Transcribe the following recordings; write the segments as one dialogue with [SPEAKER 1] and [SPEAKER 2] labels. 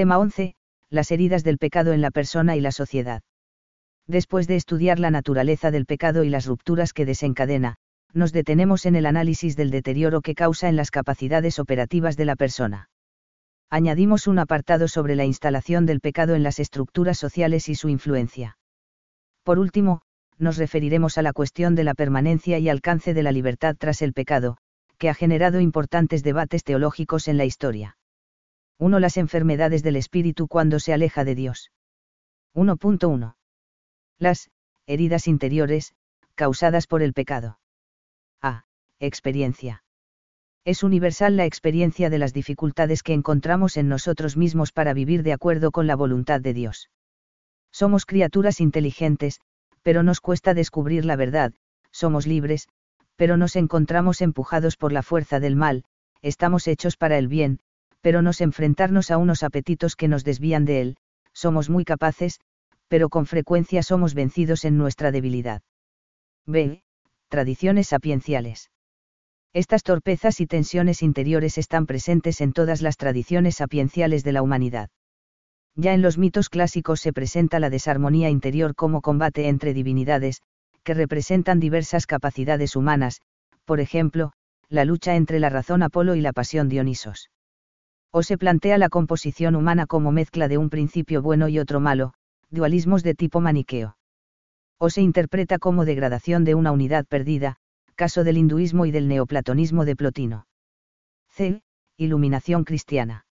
[SPEAKER 1] Tema 11. Las heridas del pecado en la persona y la sociedad. Después de estudiar la naturaleza del pecado y las rupturas que desencadena, nos detenemos en el análisis del deterioro que causa en las capacidades operativas de la persona. Añadimos un apartado sobre la instalación del pecado en las estructuras sociales y su influencia. Por último, nos referiremos a la cuestión de la permanencia y alcance de la libertad tras el pecado, que ha generado importantes debates teológicos en la historia. 1. Las enfermedades del espíritu cuando se aleja de Dios. 1.1. Las heridas interiores, causadas por el pecado. A. Experiencia. Es universal la experiencia de las dificultades que encontramos en nosotros mismos para vivir de acuerdo con la voluntad de Dios. Somos criaturas inteligentes, pero nos cuesta descubrir la verdad, somos libres, pero nos encontramos empujados por la fuerza del mal, estamos hechos para el bien, pero nos enfrentarnos a unos apetitos que nos desvían de él, somos muy capaces, pero con frecuencia somos vencidos en nuestra debilidad. B. Tradiciones sapienciales. Estas torpezas y tensiones interiores están presentes en todas las tradiciones sapienciales de la humanidad. Ya en los mitos clásicos se presenta la desarmonía interior como combate entre divinidades, que representan diversas capacidades humanas, por ejemplo, la lucha entre la razón Apolo y la pasión Dionisos. O se plantea la composición humana como mezcla de un principio bueno y otro malo, dualismos de tipo maniqueo o se interpreta como degradación de una unidad perdida, caso del hinduismo y del neoplatonismo de Plotino. C. Iluminación cristiana.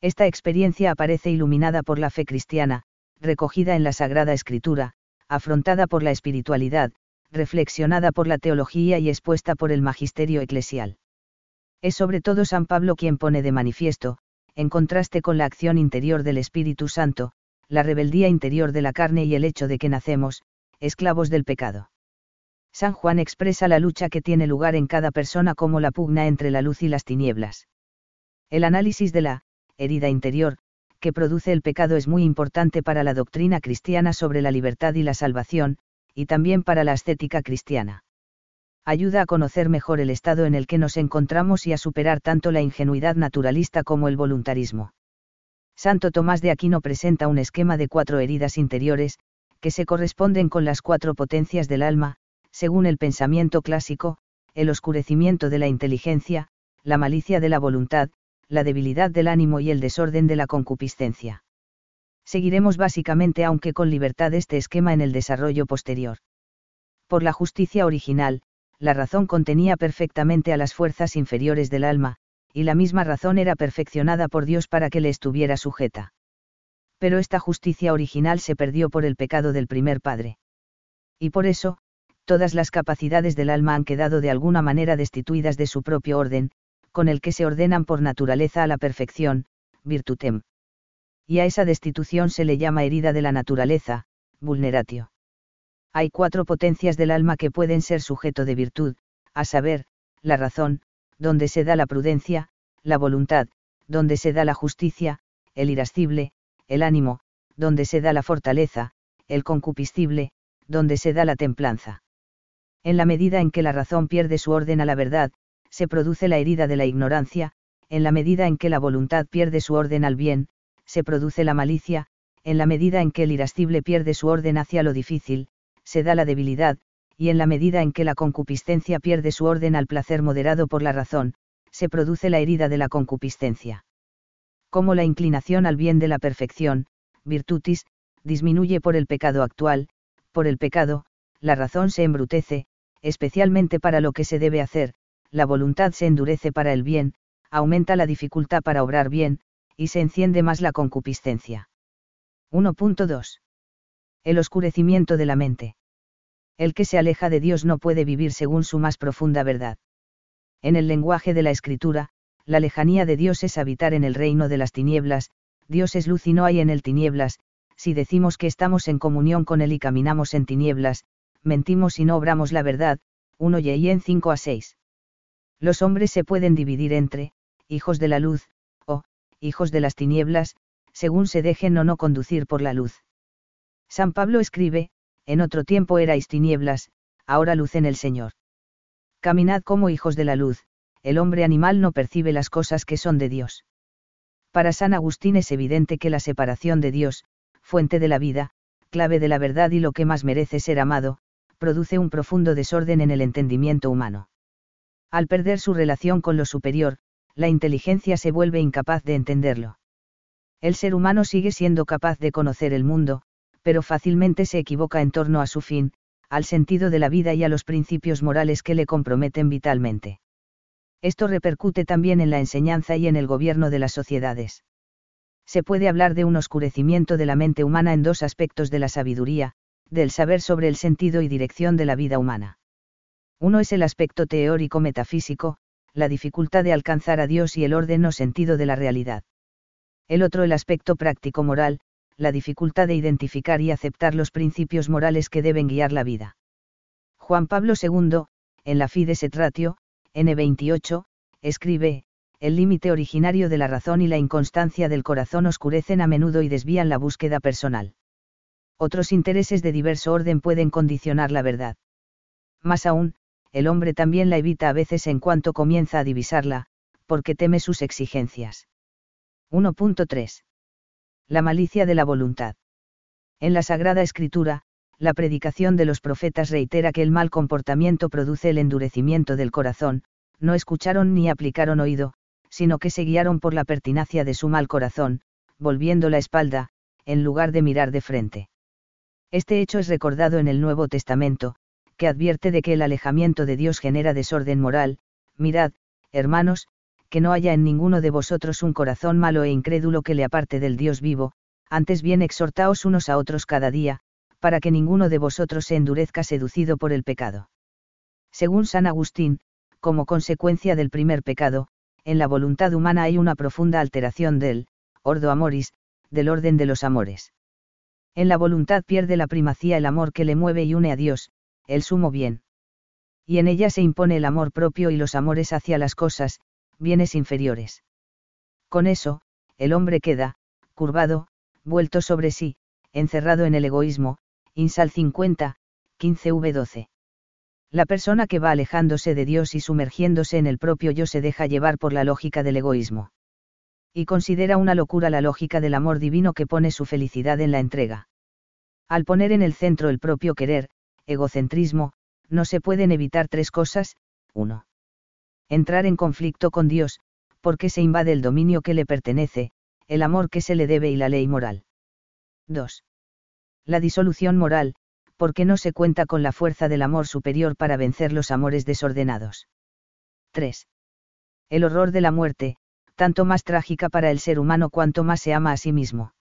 [SPEAKER 1] Esta experiencia aparece iluminada por la fe cristiana, recogida en la Sagrada Escritura, afrontada por la espiritualidad, reflexionada por la teología y expuesta por el magisterio eclesial. Es sobre todo San Pablo quien pone de manifiesto, en contraste con la acción interior del Espíritu Santo, la rebeldía interior de la carne y el hecho de que nacemos, esclavos del pecado. San Juan expresa la lucha que tiene lugar en cada persona como la pugna entre la luz y las tinieblas. El análisis de la herida interior, que produce el pecado es muy importante para la doctrina cristiana sobre la libertad y la salvación, y también para la ascética cristiana. Ayuda a conocer mejor el estado en el que nos encontramos y a superar tanto la ingenuidad naturalista como el voluntarismo. Santo Tomás de Aquino presenta un esquema de cuatro heridas interiores, que se corresponden con las cuatro potencias del alma, según el pensamiento clásico, el oscurecimiento de la inteligencia, la malicia de la voluntad, la debilidad del ánimo y el desorden de la concupiscencia. Seguiremos básicamente aunque con libertad este esquema en el desarrollo posterior. Por la justicia original, la razón contenía perfectamente a las fuerzas inferiores del alma, y la misma razón era perfeccionada por Dios para que le estuviera sujeta pero esta justicia original se perdió por el pecado del primer padre. Y por eso, todas las capacidades del alma han quedado de alguna manera destituidas de su propio orden, con el que se ordenan por naturaleza a la perfección, virtutem. Y a esa destitución se le llama herida de la naturaleza, vulneratio. Hay cuatro potencias del alma que pueden ser sujeto de virtud, a saber, la razón, donde se da la prudencia, la voluntad, donde se da la justicia, el irascible, el ánimo, donde se da la fortaleza, el concupiscible, donde se da la templanza. En la medida en que la razón pierde su orden a la verdad, se produce la herida de la ignorancia, en la medida en que la voluntad pierde su orden al bien, se produce la malicia, en la medida en que el irascible pierde su orden hacia lo difícil, se da la debilidad, y en la medida en que la concupiscencia pierde su orden al placer moderado por la razón, se produce la herida de la concupiscencia como la inclinación al bien de la perfección, virtutis, disminuye por el pecado actual, por el pecado, la razón se embrutece, especialmente para lo que se debe hacer, la voluntad se endurece para el bien, aumenta la dificultad para obrar bien, y se enciende más la concupiscencia. 1.2. El oscurecimiento de la mente. El que se aleja de Dios no puede vivir según su más profunda verdad. En el lenguaje de la escritura, la lejanía de Dios es habitar en el reino de las tinieblas, Dios es luz y no hay en él tinieblas, si decimos que estamos en comunión con Él y caminamos en tinieblas, mentimos y no obramos la verdad, 1 y en 5 a 6. Los hombres se pueden dividir entre, hijos de la luz, o, hijos de las tinieblas, según se dejen o no conducir por la luz. San Pablo escribe, en otro tiempo erais tinieblas, ahora luz en el Señor. Caminad como hijos de la luz, el hombre animal no percibe las cosas que son de Dios. Para San Agustín es evidente que la separación de Dios, fuente de la vida, clave de la verdad y lo que más merece ser amado, produce un profundo desorden en el entendimiento humano. Al perder su relación con lo superior, la inteligencia se vuelve incapaz de entenderlo. El ser humano sigue siendo capaz de conocer el mundo, pero fácilmente se equivoca en torno a su fin, al sentido de la vida y a los principios morales que le comprometen vitalmente. Esto repercute también en la enseñanza y en el gobierno de las sociedades. Se puede hablar de un oscurecimiento de la mente humana en dos aspectos de la sabiduría, del saber sobre el sentido y dirección de la vida humana. Uno es el aspecto teórico metafísico, la dificultad de alcanzar a Dios y el orden o sentido de la realidad. El otro el aspecto práctico moral, la dificultad de identificar y aceptar los principios morales que deben guiar la vida. Juan Pablo II, en la Fides et Ratio, N28, escribe, el límite originario de la razón y la inconstancia del corazón oscurecen a menudo y desvían la búsqueda personal. Otros intereses de diverso orden pueden condicionar la verdad. Más aún, el hombre también la evita a veces en cuanto comienza a divisarla, porque teme sus exigencias. 1.3. La malicia de la voluntad. En la Sagrada Escritura, la predicación de los profetas reitera que el mal comportamiento produce el endurecimiento del corazón, no escucharon ni aplicaron oído, sino que se guiaron por la pertinacia de su mal corazón, volviendo la espalda, en lugar de mirar de frente. Este hecho es recordado en el Nuevo Testamento, que advierte de que el alejamiento de Dios genera desorden moral, mirad, hermanos, que no haya en ninguno de vosotros un corazón malo e incrédulo que le aparte del Dios vivo, antes bien exhortaos unos a otros cada día, para que ninguno de vosotros se endurezca seducido por el pecado. Según San Agustín, como consecuencia del primer pecado, en la voluntad humana hay una profunda alteración del, ordo amoris, del orden de los amores. En la voluntad pierde la primacía el amor que le mueve y une a Dios, el sumo bien. Y en ella se impone el amor propio y los amores hacia las cosas, bienes inferiores. Con eso, el hombre queda, curvado, vuelto sobre sí, encerrado en el egoísmo, Insal 50, 15v12. La persona que va alejándose de Dios y sumergiéndose en el propio yo se deja llevar por la lógica del egoísmo. Y considera una locura la lógica del amor divino que pone su felicidad en la entrega. Al poner en el centro el propio querer, egocentrismo, no se pueden evitar tres cosas, 1 entrar en conflicto con Dios, porque se invade el dominio que le pertenece, el amor que se le debe y la ley moral. 2. La disolución moral, porque no se cuenta con la fuerza del amor superior para vencer los amores desordenados. 3. El horror de la muerte, tanto más trágica para el ser humano cuanto más se ama a sí mismo.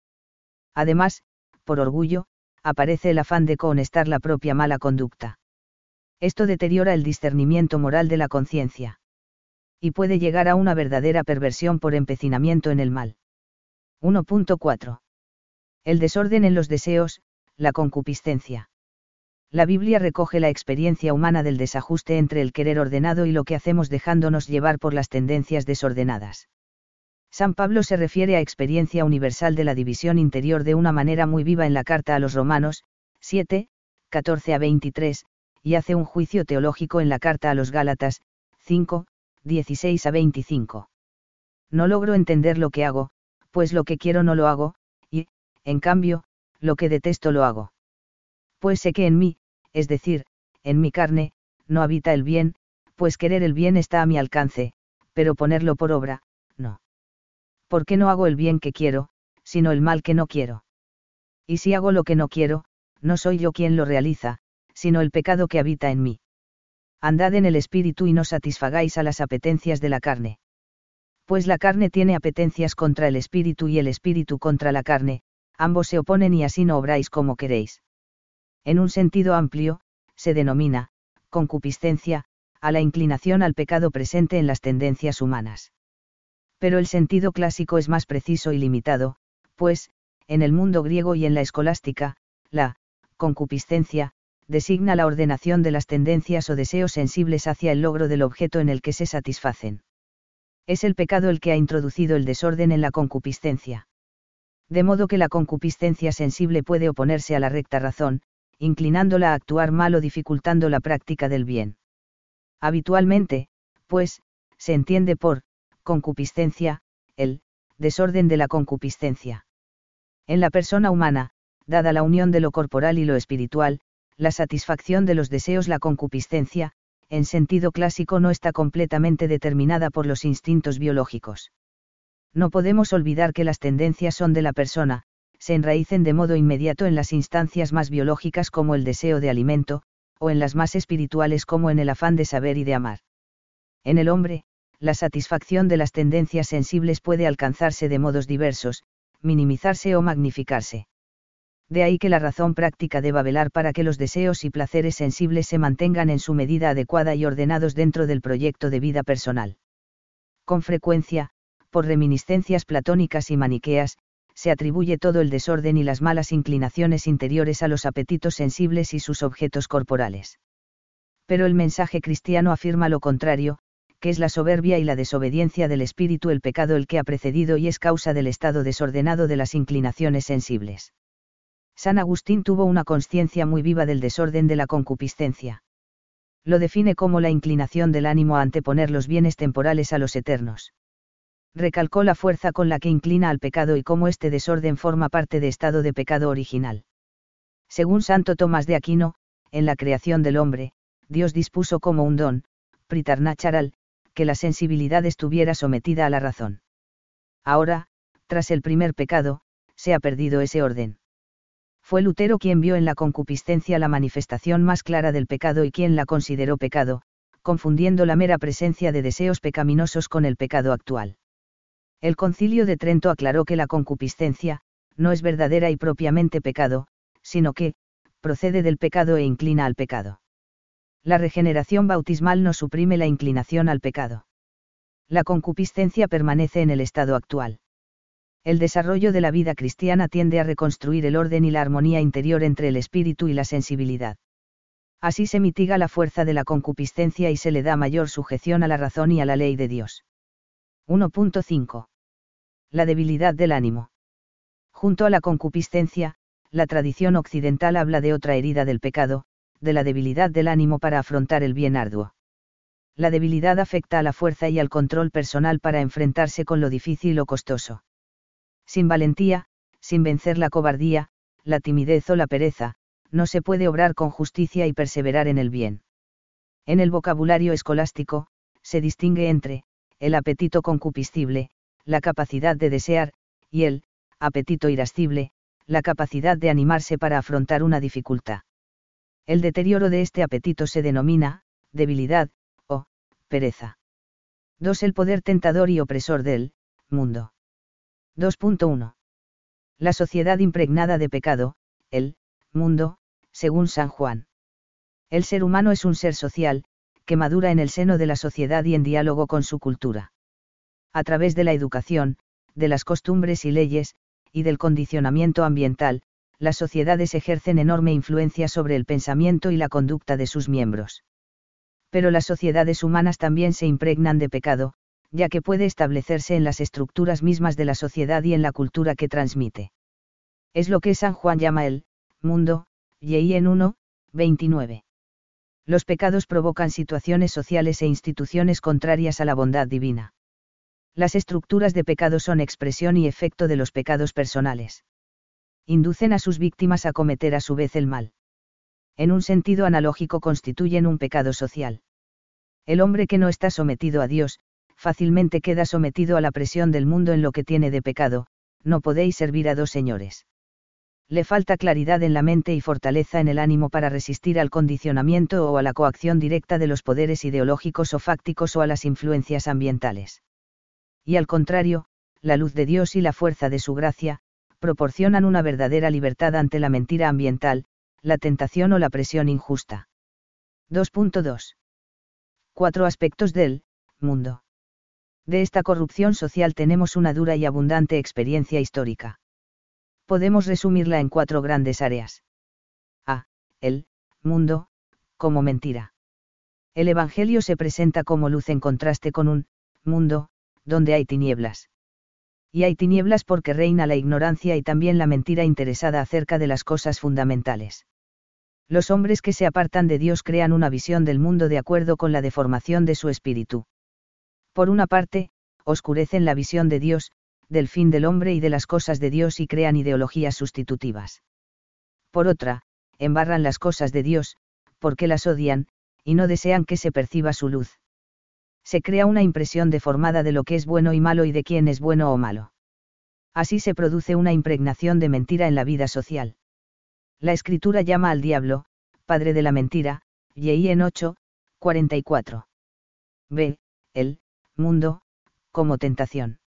[SPEAKER 1] Además, por orgullo, aparece el afán de cohonestar la propia mala conducta. Esto deteriora el discernimiento moral de la conciencia y puede llegar a una verdadera perversión por empecinamiento en el mal. 1.4. El desorden en los deseos, la concupiscencia. La Biblia recoge la experiencia humana del desajuste entre el querer ordenado y lo que hacemos dejándonos llevar por las tendencias desordenadas. San Pablo se refiere a experiencia universal de la división interior de una manera muy viva en la carta a los Romanos, 7, 14 a 23, y hace un juicio teológico en la carta a los Gálatas, 5, 16 a 25. No logro entender lo que hago, pues lo que quiero no lo hago, y, en cambio, lo que detesto lo hago. Pues sé que en mí, es decir, en mi carne, no habita el bien, pues querer el bien está a mi alcance, pero ponerlo por obra, no. ¿Por qué no hago el bien que quiero, sino el mal que no quiero? Y si hago lo que no quiero, no soy yo quien lo realiza, sino el pecado que habita en mí andad en el espíritu y no satisfagáis a las apetencias de la carne. Pues la carne tiene apetencias contra el espíritu y el espíritu contra la carne, ambos se oponen y así no obráis como queréis. En un sentido amplio, se denomina, concupiscencia, a la inclinación al pecado presente en las tendencias humanas. Pero el sentido clásico es más preciso y limitado, pues, en el mundo griego y en la escolástica, la concupiscencia, designa la ordenación de las tendencias o deseos sensibles hacia el logro del objeto en el que se satisfacen. Es el pecado el que ha introducido el desorden en la concupiscencia. De modo que la concupiscencia sensible puede oponerse a la recta razón, inclinándola a actuar mal o dificultando la práctica del bien. Habitualmente, pues, se entiende por concupiscencia, el desorden de la concupiscencia. En la persona humana, dada la unión de lo corporal y lo espiritual, la satisfacción de los deseos, la concupiscencia, en sentido clásico no está completamente determinada por los instintos biológicos. No podemos olvidar que las tendencias son de la persona, se enraícen de modo inmediato en las instancias más biológicas como el deseo de alimento, o en las más espirituales como en el afán de saber y de amar. En el hombre, la satisfacción de las tendencias sensibles puede alcanzarse de modos diversos, minimizarse o magnificarse. De ahí que la razón práctica deba velar para que los deseos y placeres sensibles se mantengan en su medida adecuada y ordenados dentro del proyecto de vida personal. Con frecuencia, por reminiscencias platónicas y maniqueas, se atribuye todo el desorden y las malas inclinaciones interiores a los apetitos sensibles y sus objetos corporales. Pero el mensaje cristiano afirma lo contrario, que es la soberbia y la desobediencia del espíritu el pecado el que ha precedido y es causa del estado desordenado de las inclinaciones sensibles. San Agustín tuvo una conciencia muy viva del desorden de la concupiscencia. Lo define como la inclinación del ánimo a anteponer los bienes temporales a los eternos recalcó la fuerza con la que inclina al pecado y cómo este desorden forma parte de estado de pecado original. Según Santo Tomás de Aquino, en la creación del hombre, Dios dispuso como un don, pritarnacharal, que la sensibilidad estuviera sometida a la razón. Ahora, tras el primer pecado, se ha perdido ese orden. Fue Lutero quien vio en la concupiscencia la manifestación más clara del pecado y quien la consideró pecado, confundiendo la mera presencia de deseos pecaminosos con el pecado actual. El concilio de Trento aclaró que la concupiscencia, no es verdadera y propiamente pecado, sino que, procede del pecado e inclina al pecado. La regeneración bautismal no suprime la inclinación al pecado. La concupiscencia permanece en el estado actual. El desarrollo de la vida cristiana tiende a reconstruir el orden y la armonía interior entre el espíritu y la sensibilidad. Así se mitiga la fuerza de la concupiscencia y se le da mayor sujeción a la razón y a la ley de Dios. 1.5 la debilidad del ánimo. Junto a la concupiscencia, la tradición occidental habla de otra herida del pecado, de la debilidad del ánimo para afrontar el bien arduo. La debilidad afecta a la fuerza y al control personal para enfrentarse con lo difícil o costoso. Sin valentía, sin vencer la cobardía, la timidez o la pereza, no se puede obrar con justicia y perseverar en el bien. En el vocabulario escolástico, se distingue entre, el apetito concupiscible, la capacidad de desear, y el, apetito irascible, la capacidad de animarse para afrontar una dificultad. El deterioro de este apetito se denomina, debilidad, o, pereza. 2. El poder tentador y opresor del, mundo. 2.1. La sociedad impregnada de pecado, el, mundo, según San Juan. El ser humano es un ser social, que madura en el seno de la sociedad y en diálogo con su cultura a través de la educación, de las costumbres y leyes, y del condicionamiento ambiental, las sociedades ejercen enorme influencia sobre el pensamiento y la conducta de sus miembros. Pero las sociedades humanas también se impregnan de pecado, ya que puede establecerse en las estructuras mismas de la sociedad y en la cultura que transmite. Es lo que San Juan llama el mundo, y en 1, 29. Los pecados provocan situaciones sociales e instituciones contrarias a la bondad divina. Las estructuras de pecado son expresión y efecto de los pecados personales. Inducen a sus víctimas a cometer a su vez el mal. En un sentido analógico constituyen un pecado social. El hombre que no está sometido a Dios, fácilmente queda sometido a la presión del mundo en lo que tiene de pecado, no podéis servir a dos señores. Le falta claridad en la mente y fortaleza en el ánimo para resistir al condicionamiento o a la coacción directa de los poderes ideológicos o fácticos o a las influencias ambientales y al contrario, la luz de Dios y la fuerza de su gracia, proporcionan una verdadera libertad ante la mentira ambiental, la tentación o la presión injusta. 2.2. Cuatro aspectos del mundo. De esta corrupción social tenemos una dura y abundante experiencia histórica. Podemos resumirla en cuatro grandes áreas. A. El mundo, como mentira. El Evangelio se presenta como luz en contraste con un mundo, donde hay tinieblas. Y hay tinieblas porque reina la ignorancia y también la mentira interesada acerca de las cosas fundamentales. Los hombres que se apartan de Dios crean una visión del mundo de acuerdo con la deformación de su espíritu. Por una parte, oscurecen la visión de Dios, del fin del hombre y de las cosas de Dios y crean ideologías sustitutivas. Por otra, embarran las cosas de Dios, porque las odian, y no desean que se perciba su luz. Se crea una impresión deformada de lo que es bueno y malo y de quién es bueno o malo. Así se produce una impregnación de mentira en la vida social. La escritura llama al diablo, padre de la mentira, y en 8, 44. B. El mundo, como tentación.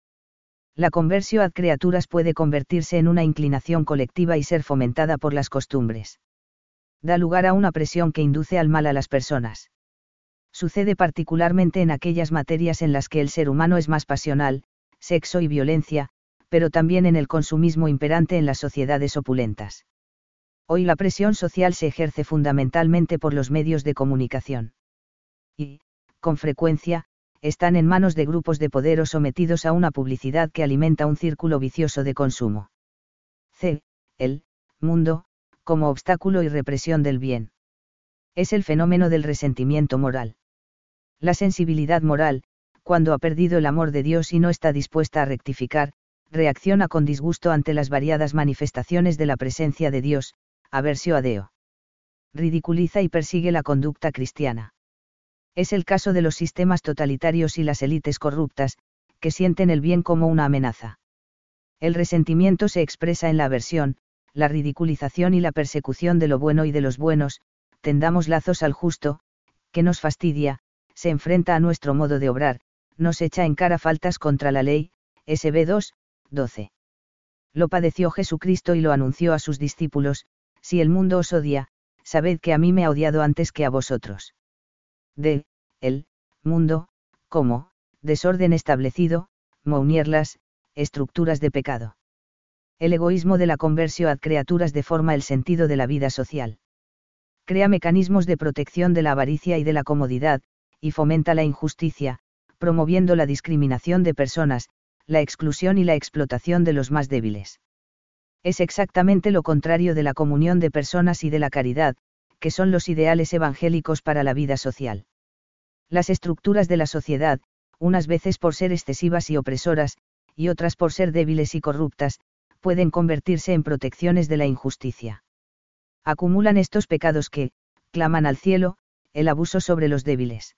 [SPEAKER 1] La conversión ad criaturas puede convertirse en una inclinación colectiva y ser fomentada por las costumbres. Da lugar a una presión que induce al mal a las personas. Sucede particularmente en aquellas materias en las que el ser humano es más pasional, sexo y violencia, pero también en el consumismo imperante en las sociedades opulentas. Hoy la presión social se ejerce fundamentalmente por los medios de comunicación. Y, con frecuencia, están en manos de grupos de poder o sometidos a una publicidad que alimenta un círculo vicioso de consumo. C. El mundo, como obstáculo y represión del bien. Es el fenómeno del resentimiento moral. La sensibilidad moral, cuando ha perdido el amor de Dios y no está dispuesta a rectificar, reacciona con disgusto ante las variadas manifestaciones de la presencia de Dios, aversio a Deo. Ridiculiza y persigue la conducta cristiana. Es el caso de los sistemas totalitarios y las élites corruptas, que sienten el bien como una amenaza. El resentimiento se expresa en la aversión, la ridiculización y la persecución de lo bueno y de los buenos, tendamos lazos al justo, que nos fastidia, se enfrenta a nuestro modo de obrar, nos echa en cara faltas contra la ley, SB 2, 12. Lo padeció Jesucristo y lo anunció a sus discípulos, si el mundo os odia, sabed que a mí me ha odiado antes que a vosotros. De, el, mundo, como, desorden establecido, mounierlas, estructuras de pecado. El egoísmo de la conversión ad criaturas deforma el sentido de la vida social. Crea mecanismos de protección de la avaricia y de la comodidad, y fomenta la injusticia, promoviendo la discriminación de personas, la exclusión y la explotación de los más débiles. Es exactamente lo contrario de la comunión de personas y de la caridad, que son los ideales evangélicos para la vida social. Las estructuras de la sociedad, unas veces por ser excesivas y opresoras, y otras por ser débiles y corruptas, pueden convertirse en protecciones de la injusticia. Acumulan estos pecados que, claman al cielo, el abuso sobre los débiles.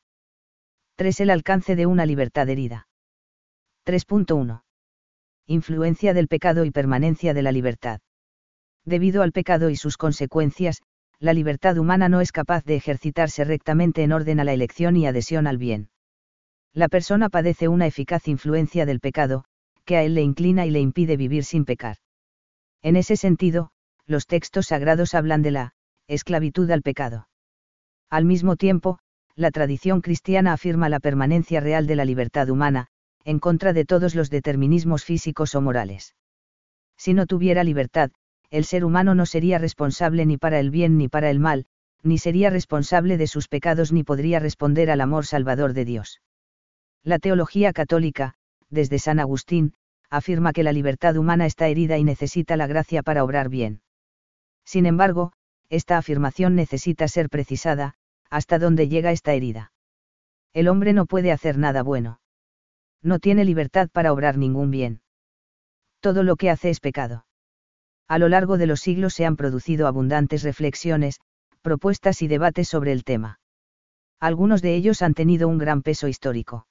[SPEAKER 1] 3. El alcance de una libertad herida. 3.1. Influencia del pecado y permanencia de la libertad. Debido al pecado y sus consecuencias, la libertad humana no es capaz de ejercitarse rectamente en orden a la elección y adhesión al bien. La persona padece una eficaz influencia del pecado, que a él le inclina y le impide vivir sin pecar. En ese sentido, los textos sagrados hablan de la esclavitud al pecado. Al mismo tiempo, la tradición cristiana afirma la permanencia real de la libertad humana, en contra de todos los determinismos físicos o morales. Si no tuviera libertad, el ser humano no sería responsable ni para el bien ni para el mal, ni sería responsable de sus pecados ni podría responder al amor salvador de Dios. La teología católica, desde San Agustín, afirma que la libertad humana está herida y necesita la gracia para obrar bien. Sin embargo, esta afirmación necesita ser precisada, hasta dónde llega esta herida. El hombre no puede hacer nada bueno no tiene libertad para obrar ningún bien. Todo lo que hace es pecado. A lo largo de los siglos se han producido abundantes reflexiones, propuestas y debates sobre el tema. Algunos de ellos han tenido un gran peso histórico.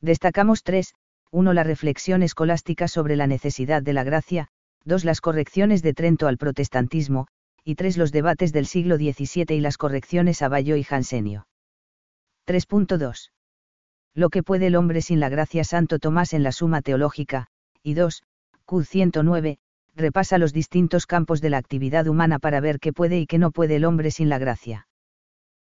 [SPEAKER 1] Destacamos tres, uno la reflexión escolástica sobre la necesidad de la gracia, dos las correcciones de Trento al protestantismo, y tres los debates del siglo XVII y las correcciones a Bayo y Jansenio. 3.2 lo que puede el hombre sin la gracia Santo Tomás en la Suma Teológica, y 2, Q 109, repasa los distintos campos de la actividad humana para ver qué puede y qué no puede el hombre sin la gracia.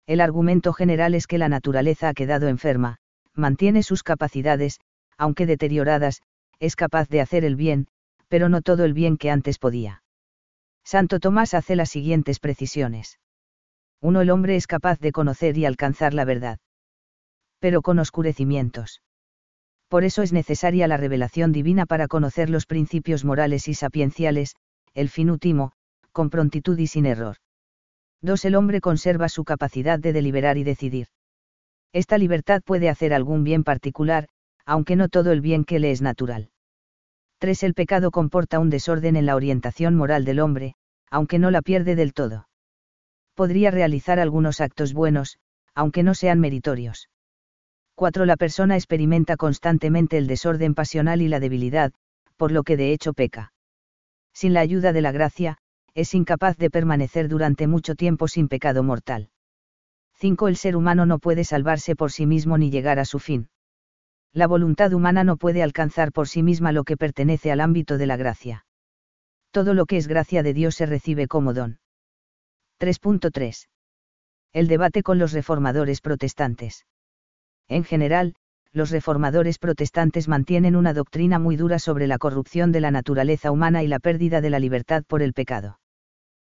[SPEAKER 1] El argumento general es que la naturaleza ha quedado enferma, mantiene sus capacidades, aunque deterioradas, es capaz de hacer el bien, pero no todo el bien que antes podía. Santo Tomás hace las siguientes precisiones. 1. El hombre es capaz de conocer y alcanzar la verdad pero con oscurecimientos. Por eso es necesaria la revelación divina para conocer los principios morales y sapienciales, el fin último, con prontitud y sin error. 2. El hombre conserva su capacidad de deliberar y decidir. Esta libertad puede hacer algún bien particular, aunque no todo el bien que le es natural. 3. El pecado comporta un desorden en la orientación moral del hombre, aunque no la pierde del todo. Podría realizar algunos actos buenos, aunque no sean meritorios. 4. La persona experimenta constantemente el desorden pasional y la debilidad, por lo que de hecho peca. Sin la ayuda de la gracia, es incapaz de permanecer durante mucho tiempo sin pecado mortal. 5. El ser humano no puede salvarse por sí mismo ni llegar a su fin. La voluntad humana no puede alcanzar por sí misma lo que pertenece al ámbito de la gracia. Todo lo que es gracia de Dios se recibe como don. 3.3. El debate con los reformadores protestantes. En general, los reformadores protestantes mantienen una doctrina muy dura sobre la corrupción de la naturaleza humana y la pérdida de la libertad por el pecado.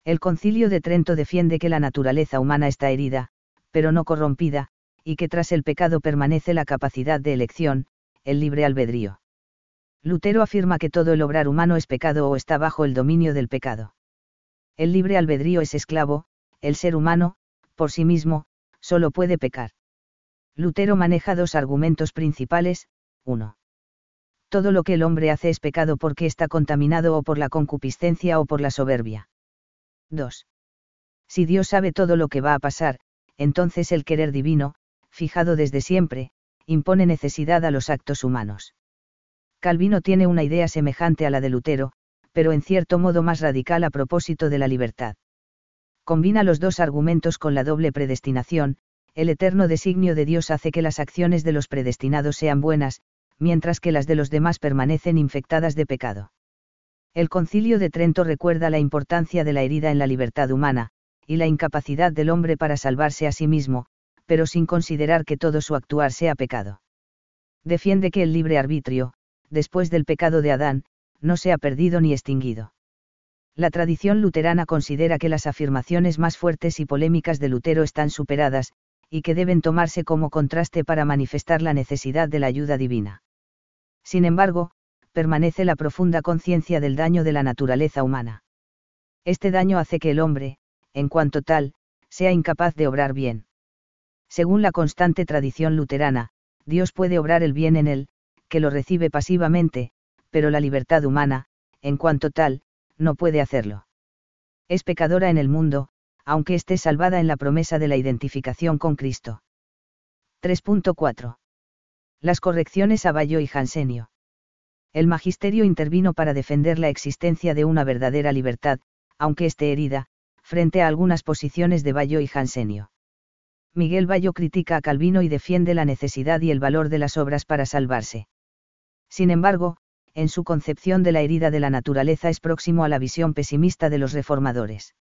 [SPEAKER 1] El concilio de Trento defiende que la naturaleza humana está herida, pero no corrompida, y que tras el pecado permanece la capacidad de elección, el libre albedrío. Lutero afirma que todo el obrar humano es pecado o está bajo el dominio del pecado. El libre albedrío es esclavo, el ser humano, por sí mismo, solo puede pecar. Lutero maneja dos argumentos principales, 1. Todo lo que el hombre hace es pecado porque está contaminado o por la concupiscencia o por la soberbia. 2. Si Dios sabe todo lo que va a pasar, entonces el querer divino, fijado desde siempre, impone necesidad a los actos humanos. Calvino tiene una idea semejante a la de Lutero, pero en cierto modo más radical a propósito de la libertad. Combina los dos argumentos con la doble predestinación, el eterno designio de Dios hace que las acciones de los predestinados sean buenas, mientras que las de los demás permanecen infectadas de pecado. El concilio de Trento recuerda la importancia de la herida en la libertad humana, y la incapacidad del hombre para salvarse a sí mismo, pero sin considerar que todo su actuar sea pecado. Defiende que el libre arbitrio, después del pecado de Adán, no se ha perdido ni extinguido. La tradición luterana considera que las afirmaciones más fuertes y polémicas de Lutero están superadas, y que deben tomarse como contraste para manifestar la necesidad de la ayuda divina. Sin embargo, permanece la profunda conciencia del daño de la naturaleza humana. Este daño hace que el hombre, en cuanto tal, sea incapaz de obrar bien. Según la constante tradición luterana, Dios puede obrar el bien en él, que lo recibe pasivamente, pero la libertad humana, en cuanto tal, no puede hacerlo. Es pecadora en el mundo, aunque esté salvada en la promesa de la identificación con Cristo. 3.4. Las correcciones a Bayo y Jansenio. El magisterio intervino para defender la existencia de una verdadera libertad, aunque esté herida, frente a algunas posiciones de Bayo y Jansenio. Miguel Bayo critica a Calvino y defiende la necesidad y el valor de las obras para salvarse. Sin embargo, en su concepción de la herida de la naturaleza es próximo a la visión pesimista de los reformadores.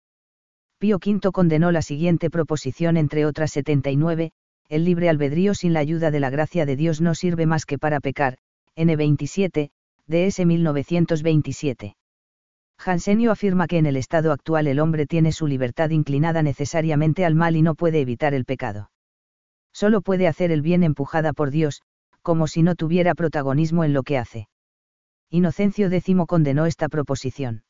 [SPEAKER 1] Pío V condenó la siguiente proposición entre otras 79, el libre albedrío sin la ayuda de la gracia de Dios no sirve más que para pecar, N27, DS 1927. Jansenio afirma que en el estado actual el hombre tiene su libertad inclinada necesariamente al mal y no puede evitar el pecado. Solo puede hacer el bien empujada por Dios, como si no tuviera protagonismo en lo que hace. Inocencio X condenó esta proposición.